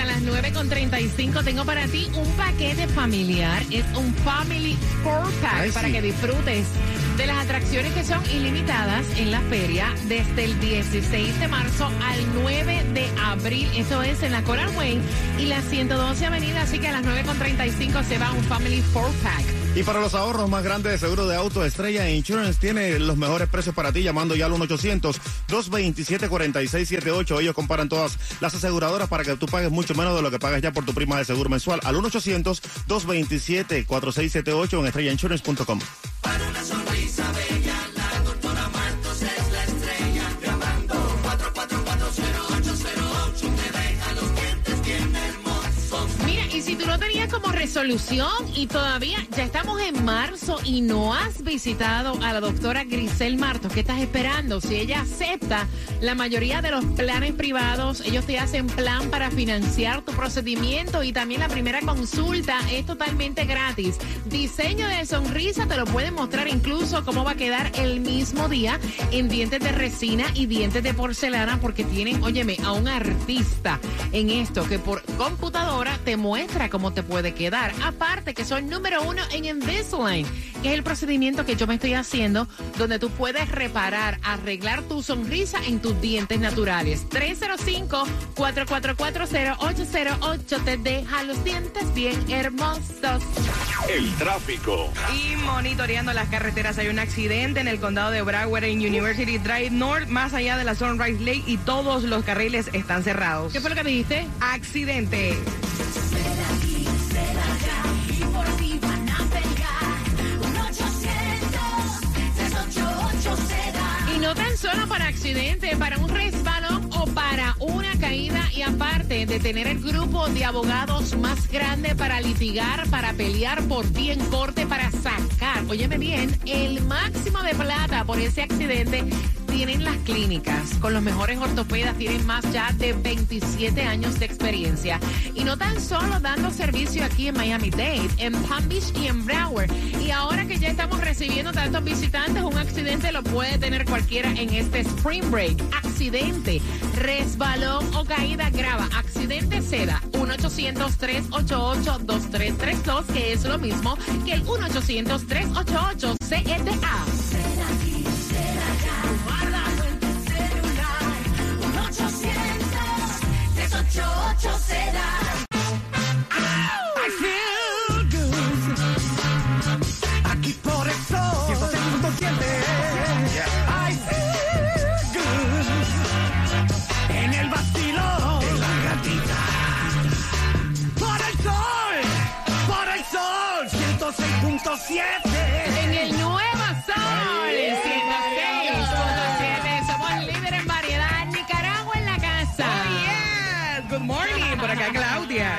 a las 9.35. Tengo para ti un paquete familiar. Es un Family Four Pack para que disfrutes de las atracciones que son ilimitadas en la feria desde el 16 de marzo al 9 de abril. Eso es en la Coral Way y la 112 Avenida. Así que a las 9.35 se va un Family Four Pack. Y para los ahorros más grandes de seguro de auto, Estrella Insurance tiene los mejores precios para ti llamando ya al 1-800-227-4678. Ellos comparan todas las aseguradoras para que tú pagues mucho menos de lo que pagas ya por tu prima de seguro mensual. Al 1-800-227-4678 en estrellainsurance.com. resolución y todavía ya estamos en marzo y no has visitado a la doctora Grisel Martos, ¿qué estás esperando? Si ella acepta la mayoría de los planes privados, ellos te hacen plan para financiar tu procedimiento y también la primera consulta es totalmente gratis. Diseño de sonrisa te lo pueden mostrar incluso cómo va a quedar el mismo día en dientes de resina y dientes de porcelana porque tienen, óyeme, a un artista en esto que por computadora te muestra cómo te puede quedar. Aparte que son número uno en Invisalign, que es el procedimiento que yo me estoy haciendo donde tú puedes reparar, arreglar tu sonrisa en tus dientes naturales. 305-444-0808 te deja los dientes bien hermosos. El tráfico. Y monitoreando las carreteras hay un accidente en el condado de Broward en University Drive North, más allá de la Sunrise Lake y todos los carriles están cerrados. ¿Qué fue lo que me dijiste? Accidente. Solo para accidente, para un resbalón o para una caída y aparte de tener el grupo de abogados más grande para litigar, para pelear por ti en corte, para sacar, óyeme bien, el máximo de plata por ese accidente tienen las clínicas con los mejores ortopedas, tienen más ya de 27 años de experiencia. Y no tan solo dando servicio aquí en Miami-Dade, en Palm Beach y en Broward. Y ahora que ya estamos recibiendo tantos visitantes, un accidente lo puede tener cualquiera en este Spring Break. Accidente, resbalón o caída grava. Accidente seda. 1-800-388-2332, que es lo mismo que el 1-800-388-CETA. Acá Claudia.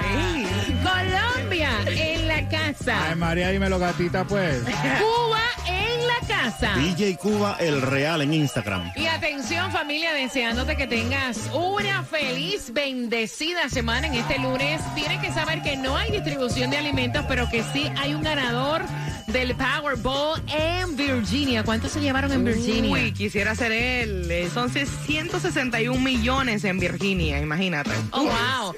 Colombia en la casa. Ay, María, dímelo, gatita, pues. Cuba en la casa. DJ Cuba, el real en Instagram. Y atención familia, deseándote que tengas una feliz, bendecida semana en este lunes. Tienes que saber que no hay distribución de alimentos, pero que sí hay un ganador del Powerball en Virginia. ¿Cuánto se llevaron en Virginia? Uy, quisiera ser él. Eh, Son 161 millones en Virginia, imagínate. Oh, wow.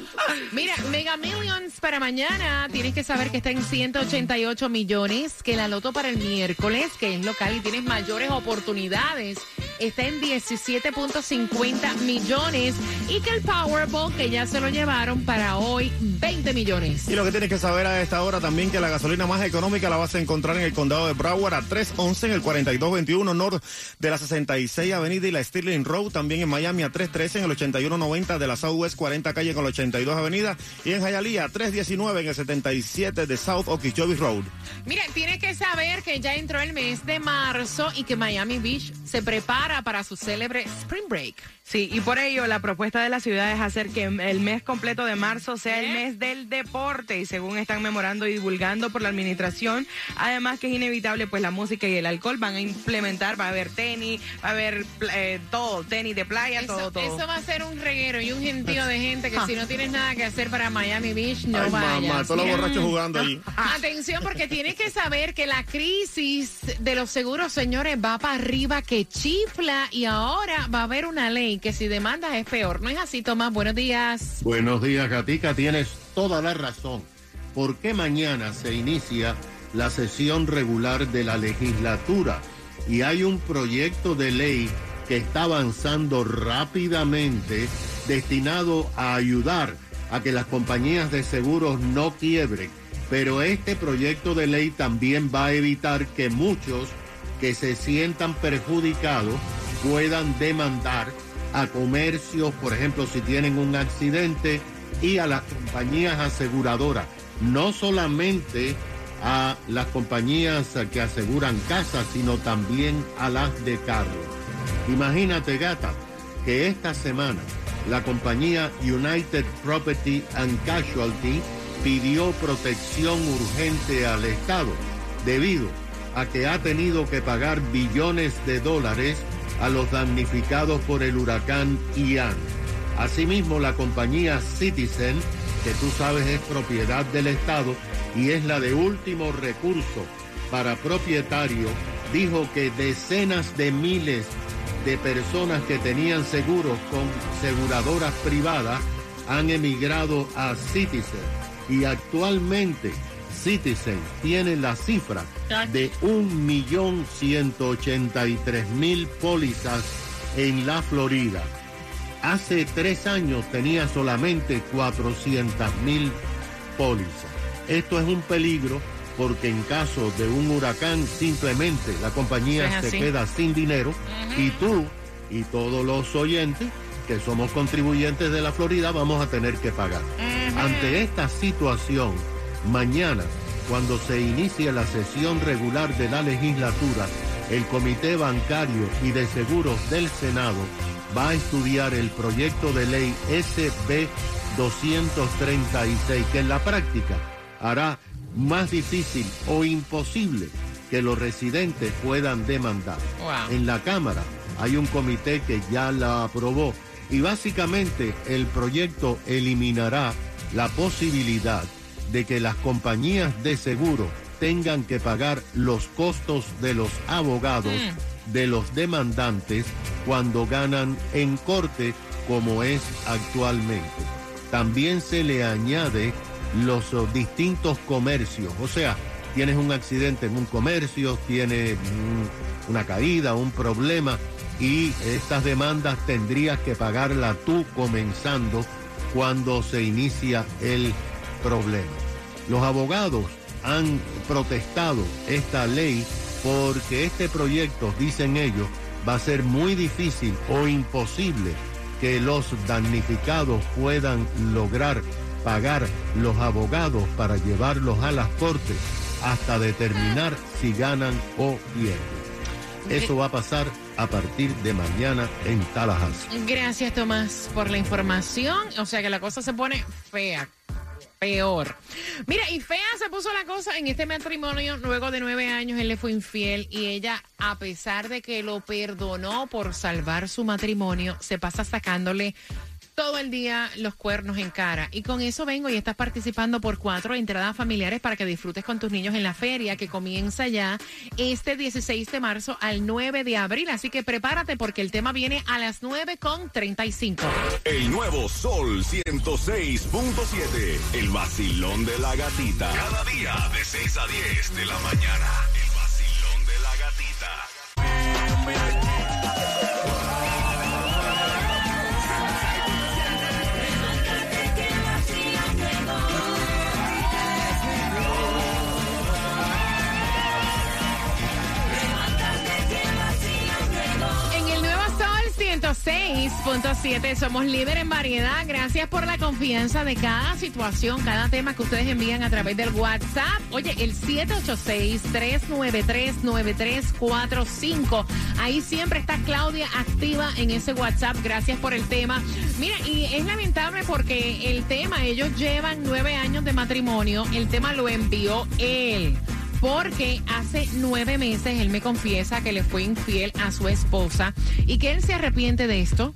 Mira, Mega Millions para mañana. Tienes que saber que está en 188 millones. Que la loto para el miércoles, que es local y tienes mayores oportunidades, está en 17.50 millones. Y que el Powerball, que ya se lo llevaron para hoy, 20 millones. Y lo que tienes que saber a esta hora también que la gasolina más económica la vas a encontrar en el condado de Broward a 311 en el 4221 norte de la 66 Avenida y la Stirling Road. También en Miami a 313 en el 8190 de la Southwest 40 calle con la 82 Avenida. Y en Hialeah a 319 en el 77 de South Okeechobee Road. Mira, tienes que saber que ya entró el mes de marzo y que Miami Beach se prepara para su célebre Spring Break. Sí, y por ello la propuesta de la ciudad es hacer que el mes completo de marzo sea el mes del deporte y según están memorando y divulgando por la administración, además que es inevitable pues la música y el alcohol van a implementar, va a haber tenis, va a haber eh, todo, tenis de playa, Eso, todo, todo. eso va a ser un reguero y un gentío de gente que si no tienes nada que hacer para Miami Beach, no Ay, vayas. mamá, todos los borrachos jugando ahí. Atención, porque tienes que saber que la crisis de los seguros, señores, va para arriba que chifla y ahora va a haber una ley que si demandas es peor. ¿No es así, Tomás? Buenos días. Buenos días, Gatica. Tienes toda la razón. Porque mañana se inicia la sesión regular de la legislatura y hay un proyecto de ley que está avanzando rápidamente destinado a ayudar a que las compañías de seguros no quiebren. Pero este proyecto de ley también va a evitar que muchos que se sientan perjudicados puedan demandar a comercios, por ejemplo, si tienen un accidente, y a las compañías aseguradoras, no solamente a las compañías que aseguran casas, sino también a las de carros. Imagínate, gata, que esta semana la compañía United Property and Casualty pidió protección urgente al Estado debido a que ha tenido que pagar billones de dólares a los damnificados por el huracán Ian. Asimismo, la compañía Citizen, que tú sabes es propiedad del Estado y es la de último recurso para propietarios, dijo que decenas de miles de personas que tenían seguros con aseguradoras privadas han emigrado a Citizen y actualmente Citizen tiene la cifra de 1.183.000 pólizas en la Florida. Hace tres años tenía solamente 400.000 pólizas. Esto es un peligro porque en caso de un huracán simplemente la compañía se queda sin dinero y tú y todos los oyentes que somos contribuyentes de la Florida vamos a tener que pagar. Ante esta situación, mañana, cuando se inicie la sesión regular de la legislatura, el Comité Bancario y de Seguros del Senado va a estudiar el proyecto de ley SB 236, que en la práctica hará más difícil o imposible que los residentes puedan demandar. Wow. En la Cámara hay un comité que ya la aprobó y básicamente el proyecto eliminará la posibilidad de que las compañías de seguro tengan que pagar los costos de los abogados de los demandantes cuando ganan en corte como es actualmente. También se le añade los oh, distintos comercios, o sea, tienes un accidente en un comercio, tienes mm, una caída, un problema y estas demandas tendrías que pagarla tú comenzando cuando se inicia el problema. Los abogados han protestado esta ley porque este proyecto, dicen ellos, va a ser muy difícil o imposible que los damnificados puedan lograr pagar los abogados para llevarlos a las cortes hasta determinar si ganan o pierden. Eso va a pasar a partir de mañana en Tallahassee. Gracias, Tomás, por la información. O sea que la cosa se pone fea. Peor. Mira, y fea se puso la cosa en este matrimonio. Luego de nueve años, él le fue infiel y ella, a pesar de que lo perdonó por salvar su matrimonio, se pasa sacándole todo el día los cuernos en cara. Y con eso vengo y estás participando por cuatro entradas familiares para que disfrutes con tus niños en la feria que comienza ya este 16 de marzo al 9 de abril. Así que prepárate porque el tema viene a las 9 con 35. El nuevo Sol 106.7. El vacilón de la gatita. Cada día de 6 a 10 de la mañana. El vacilón de la gatita. 106.7 somos líder en variedad. Gracias por la confianza de cada situación, cada tema que ustedes envían a través del WhatsApp. Oye, el 786-393-9345. Ahí siempre está Claudia activa en ese WhatsApp. Gracias por el tema. Mira, y es lamentable porque el tema, ellos llevan nueve años de matrimonio. El tema lo envió él. Porque hace nueve meses él me confiesa que le fue infiel a su esposa y que él se arrepiente de esto.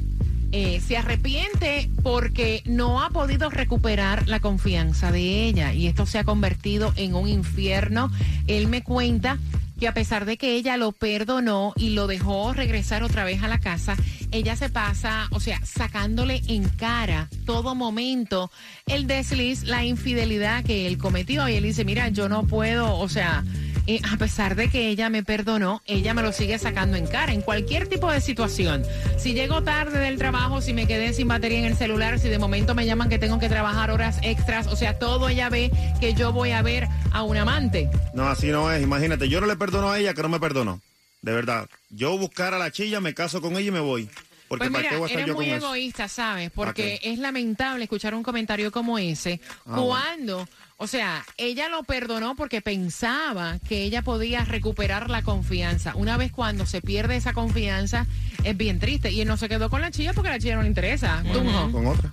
Eh, se arrepiente porque no ha podido recuperar la confianza de ella y esto se ha convertido en un infierno. Él me cuenta que a pesar de que ella lo perdonó y lo dejó regresar otra vez a la casa, ella se pasa, o sea, sacándole en cara todo momento el desliz, la infidelidad que él cometió. Y él dice, mira, yo no puedo, o sea, eh, a pesar de que ella me perdonó, ella me lo sigue sacando en cara en cualquier tipo de situación. Si llego tarde del trabajo, si me quedé sin batería en el celular, si de momento me llaman que tengo que trabajar horas extras, o sea, todo ella ve que yo voy a ver a un amante. No, así no es. Imagínate, yo no le perdono a ella que no me perdonó. De verdad. Yo buscar a la chilla, me caso con ella y me voy. Porque Pues ¿para mira, qué voy a estar eres yo muy eso? egoísta, ¿sabes? ¿Para Porque es lamentable escuchar un comentario como ese Ah, cuando, o sea, ella lo perdonó porque pensaba que ella podía recuperar la confianza. Una vez cuando se pierde esa confianza, es bien triste. Y él no se quedó con la chilla porque la chilla no le interesa. Con otra.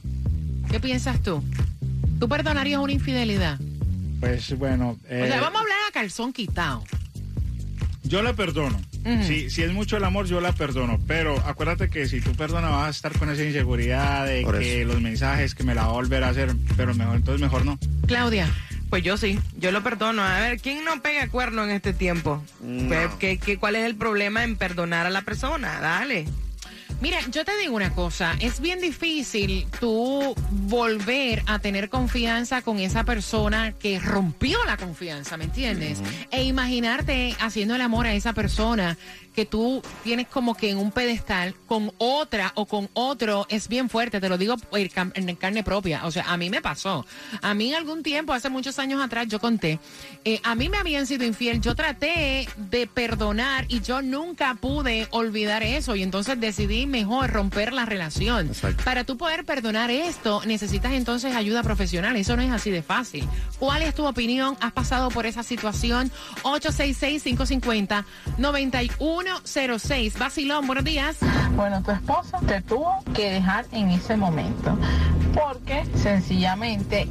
¿qué piensas tú? ¿Tú perdonarías una infidelidad? Pues bueno, O eh, sea, vamos a hablar a calzón quitado. yo la perdono. Si, si es mucho el amor, yo la perdono. Pero acuérdate que si tú perdonas vas a estar con esa inseguridad de Por que eso. los mensajes, que me la va a volver a hacer. Pero mejor, entonces mejor no. Claudia. Pues yo sí, yo lo perdono. A ver, ¿quién no pega cuerno en este tiempo? No. Pues, ¿qué, qué, cuál es el problema en perdonar a la persona? Dale. Mira, yo te digo una cosa, es bien difícil tú volver a tener confianza con esa persona que rompió la confianza, ¿me entiendes? E imaginarte haciendo el amor a esa persona que tú tienes como que en un pedestal con otra o con otro es bien fuerte, te lo digo en carne propia, o sea, a mí me pasó. A mí algún tiempo, hace muchos años atrás, yo conté, eh, a mí me habían sido infiel, yo traté de perdonar y yo nunca pude olvidar eso y entonces decidí mejor romper la relación. Exacto. Para tú poder perdonar esto, necesitas entonces ayuda profesional, eso no es así de fácil. ¿Cuál es tu opinión? ¿Has pasado por esa situación? 866-550-9106. Basilón, buenos días. Bueno, tu esposa te tuvo que dejar en ese momento porque sencillamente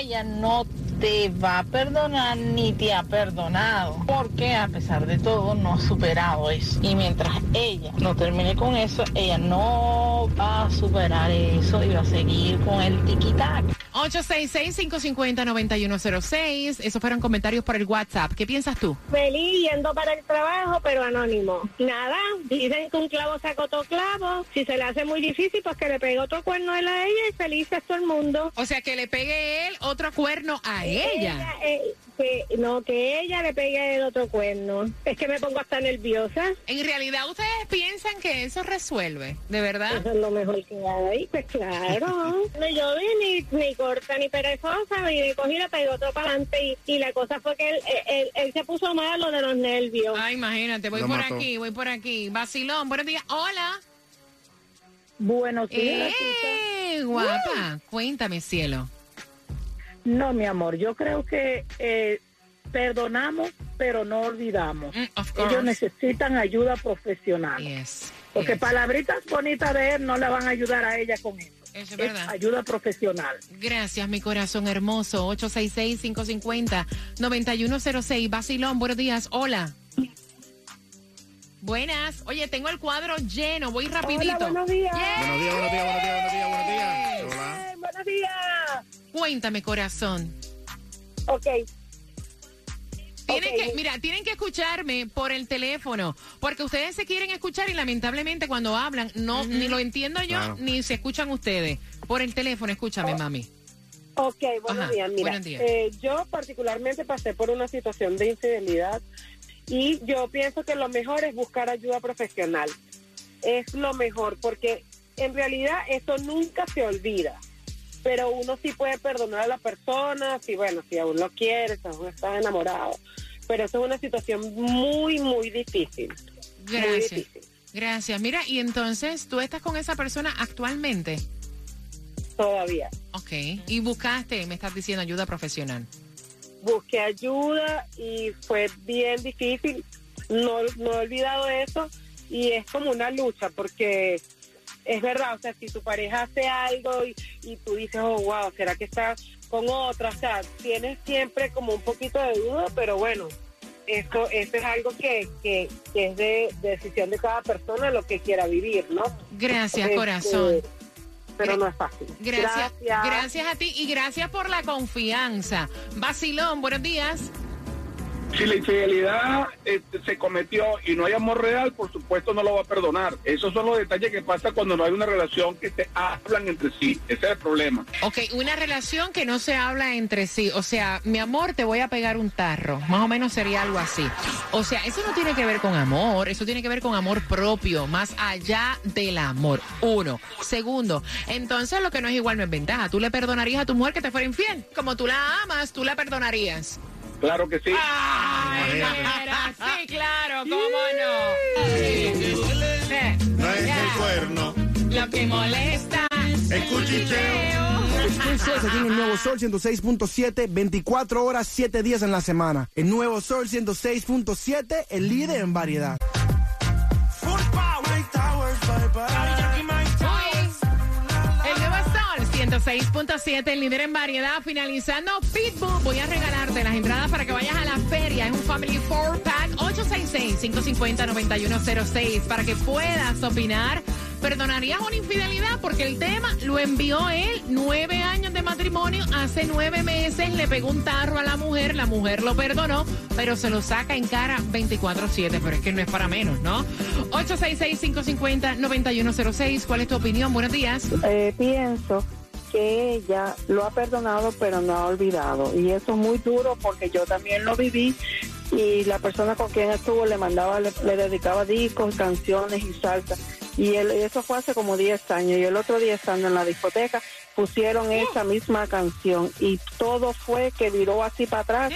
ella no te va a perdonar ni te ha perdonado porque a pesar de todo no ha superado eso y mientras ella no termine con eso ella no va a superar eso y va a seguir con el tiquitac 866-550-9106. Esos fueron comentarios por el WhatsApp. ¿Qué piensas tú? Feliz yendo para el trabajo, pero anónimo. Nada, dicen que un clavo saca otro clavo. Si se le hace muy difícil, pues que le pegue otro cuerno a él a ella y feliz es todo el mundo. O sea, que le pegue él otro cuerno a ella. eh, que, no, que ella le pegue el otro cuerno. Es que me pongo hasta nerviosa. En realidad, ¿ustedes piensan que eso resuelve? ¿De verdad? Eso es lo mejor que hay, pues claro. No, yo vi ni, ni corta ni perezosa, y le cogí y le pegué otro para adelante. Y, y la cosa fue que él, él, él se puso malo de los nervios. Ay, imagínate, voy Lo por mató. aquí, voy por aquí. Basilón, buenos días. Hola. Buenos días. ¡Eh, guapa! Cuéntame, cielo. no mi amor yo creo que eh, perdonamos pero no olvidamos Mm, ellos necesitan ayuda profesional Yes. Porque yes. palabritas bonitas de él no le van a ayudar a ella con eso. Eso es Es verdad. ayuda profesional. Gracias, mi corazón hermoso. 866-550-9106. Basilón, buenos días. Hola. Buenas. Oye, tengo el cuadro lleno. Voy rapidito. Hola, buenos días. Yeah. Buenos días, buenos días, buenos días, buenos días, buenos días. Hola. Ay, buenos días. Cuéntame, corazón. Ok, Tienen Ok. que, mira, tienen que escucharme por el teléfono, porque ustedes se quieren escuchar y lamentablemente cuando hablan no ni lo entiendo yo Claro. ni se escuchan ustedes. Por el teléfono, escúchame, mami. ok, buenos Ajá, días. Mira, buenos días. eh, yo particularmente pasé por una situación de infidelidad y yo pienso que lo mejor es buscar ayuda profesional. Es lo mejor porque en realidad eso nunca se olvida. Pero uno sí puede perdonar a la persona, si bueno, si aún lo quieres, si aún estás enamorado. Pero eso es una situación muy, muy difícil. Muy Gracias. difícil. Gracias. Mira, y entonces, ¿tú estás con esa persona actualmente? Todavía. Ok. Y buscaste, me estás diciendo, ayuda profesional. busqué ayuda y fue bien difícil. No, no he olvidado eso y es como una lucha porque es verdad, o sea, si tu pareja hace algo y, y tú dices, oh, wow, ¿será que está con otra? O sea, tienes siempre como un poquito de duda, pero bueno, esto, esto es algo que, que, que es de, de decisión de cada persona lo que quiera vivir, ¿no? Gracias, Este, corazón. Pero no es fácil. Gracias, gracias a ti y gracias por la confianza. Basilón, buenos días. Si la infidelidad este, se cometió y no hay amor real, por supuesto no lo va a perdonar. Esos son los detalles que pasa cuando no hay una relación que te hablan entre sí. Ese es el problema. Ok, una relación que no se habla entre sí. O sea, mi amor, te voy a pegar un tarro. Más o menos sería algo así. O sea, eso no tiene que ver con amor, eso tiene que ver con amor propio, más allá del amor. Uno. Segundo, entonces lo que no es igual no es ventaja. Tú le perdonarías a tu mujer que te fuera infiel. Como tú la amas, tú la perdonarías. Claro que sí. Ay, mira, sí, claro, cómo no. No es el cuerno. Lo que molesta. El cuchicheo. Escucha, tiene el nuevo Sol 106.7, 24 horas, 7 días en la semana. El nuevo Sol 106.7, el líder en variedad. 106.7, el líder en variedad. Finalizando Pitbull, voy a regalarte las entradas para que vayas a la feria. Es un Family Four Pack 866-550-9106 para que puedas opinar. ¿Perdonarías una infidelidad? Porque el tema lo envió él. Nueve años de matrimonio. Hace nueve meses le pegó un tarro a la mujer. La mujer lo perdonó, pero se lo saca en cara 24-7. Pero es que no es para menos, ¿no? 866-550-9106. ¿Cuál es tu opinión? Buenos días. Eh, pienso que ella lo ha perdonado pero no ha olvidado. Y eso es muy duro porque yo también lo viví y la persona con quien estuvo le mandaba le, le dedicaba discos canciones y salsa y él, eso fue hace como 10 años y el otro día estando en la discoteca pusieron esa misma canción y todo fue que viró así para atrás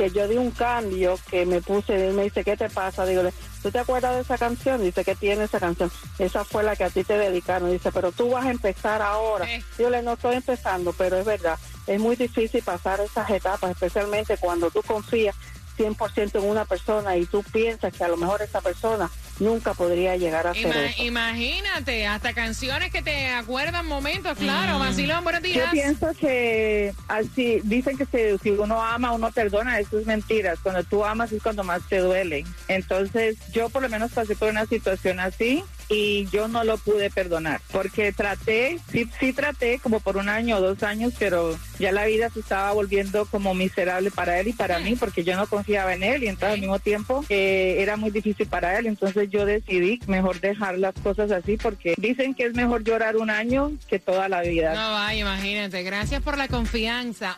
que yo di un cambio que me puse y él me dice ¿qué te pasa? digo ¿tú te acuerdas de esa canción? dice ¿qué tiene esa canción? esa fue la que a ti te dedicaron dice pero tú vas a empezar ahora yo le no estoy empezando pero es verdad es muy difícil pasar esas etapas especialmente cuando tú confías 100% en una persona y tú piensas que a lo mejor esa persona nunca podría llegar a hacer Ima- eso imagínate, hasta canciones que te acuerdan momentos, claro. Vacilón, buenos Yo días. pienso que así dicen que se- si uno ama uno perdona, eso es mentira. Cuando tú amas es cuando más te duele. Entonces yo por lo menos pasé por una situación así y yo no lo pude perdonar porque traté, sí, sí traté como por un año o dos años, pero ya la vida se estaba volviendo como miserable para él y para mí porque yo no confiaba en él y entonces al mismo tiempo eh, era muy difícil para él. Entonces yo decidí mejor dejar las cosas así porque dicen que es mejor llorar un año que toda la vida. No vaya, imagínate. Gracias por la confianza.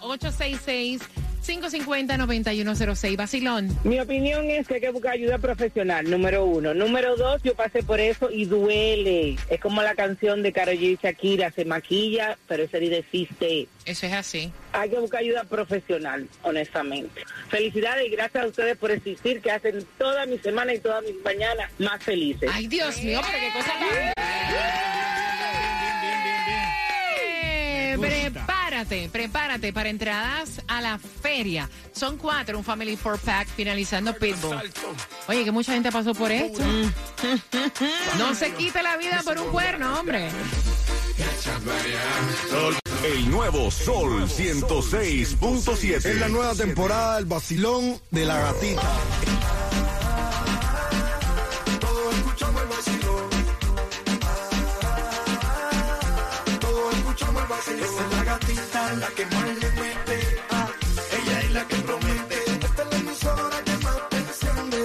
866-550-9106. Vacilón. Mi opinión es que hay que buscar ayuda profesional, número uno. Número dos, yo pasé por eso y duele. Es como la canción de Karol G y Shakira, se maquilla, pero esa herida existe. Eso es así. Hay que buscar ayuda profesional, honestamente. Felicidades y gracias a ustedes por existir, que hacen toda mi semana y todas mis mañanas más felices. Ay, Dios mío, pero qué cosa tan... Eh, Prepárate, prepárate para entradas a la feria. Son cuatro, un Family Four Pack finalizando Pitbull. Oye, que mucha gente pasó por esto. No se quite la vida por un cuerno, hombre. El nuevo Sol 106.7. Es la nueva temporada del vacilón de la gatita. La que más le mete. Ah, ella es la que promete. Esta es la emisora que más te enciende.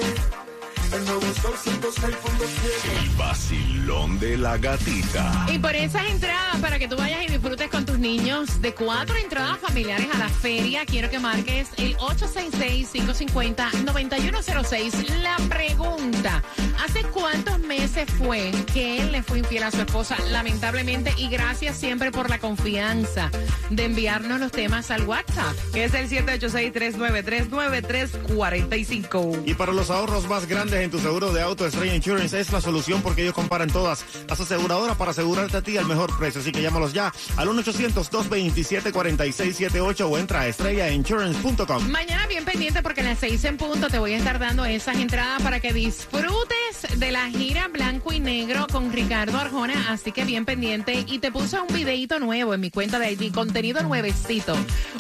El nuevo Sol 106.7. El vacilón de la gatita. Y por esas entradas, para que tú vayas y disfrutes con tus niños, de cuatro entradas familiares a la feria, quiero que marques el 866-550-9106. La pregunta, ¿hace cuántos meses fue que él le fue infiel a su esposa? Lamentablemente, y gracias siempre por la confianza de enviarnos los temas al WhatsApp. Que es el 786-393-9345. Y para los ahorros más grandes en tu seguro de auto, Estrella Insurance es la solución porque ellos comparan todas las aseguradoras para asegurarte a ti al mejor precio. Así que llámalos ya al 1-800-227-4678 o entra a estrellainsurance.com. Mañana bien pendiente porque a las seis en punto te voy a estar dando esas entradas para que disfrutes de la gira blanco y negro con Ricardo Arjona. Así que bien pendiente. Y te puse un videito nuevo en mi cuenta de ID, contenido nuevecito.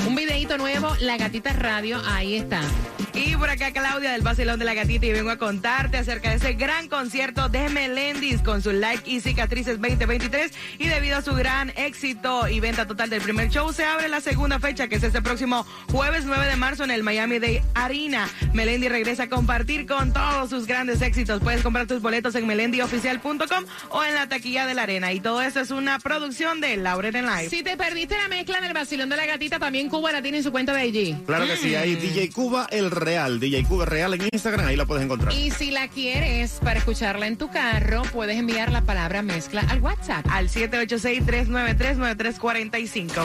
Un videito nuevo, La Gatita Radio, ahí está. Y por acá Claudia del Basilón de la Gatita y vengo a contarte acerca de ese gran concierto de Melendis con su Like y Cicatrices 2023 y debido a su gran éxito y venta total del primer show se abre la segunda fecha que es este próximo jueves 9 de marzo en el Miami Day Arena. Melendi regresa a compartir con todos sus grandes éxitos. Puedes comprar tus boletos en melendioficial.com o en la taquilla de la arena y todo esto es una producción de Lauren en Live. Si te perdiste la mezcla del vacilón de la gatita, también Cuba la tiene en su cuenta de IG. Claro que sí, ahí DJ Cuba el Real, DJ Cuba Real en Instagram, ahí la puedes encontrar. Y si la quieres para escucharla en tu carro, puedes enviar la palabra mezcla al WhatsApp. Al 786-393-9345.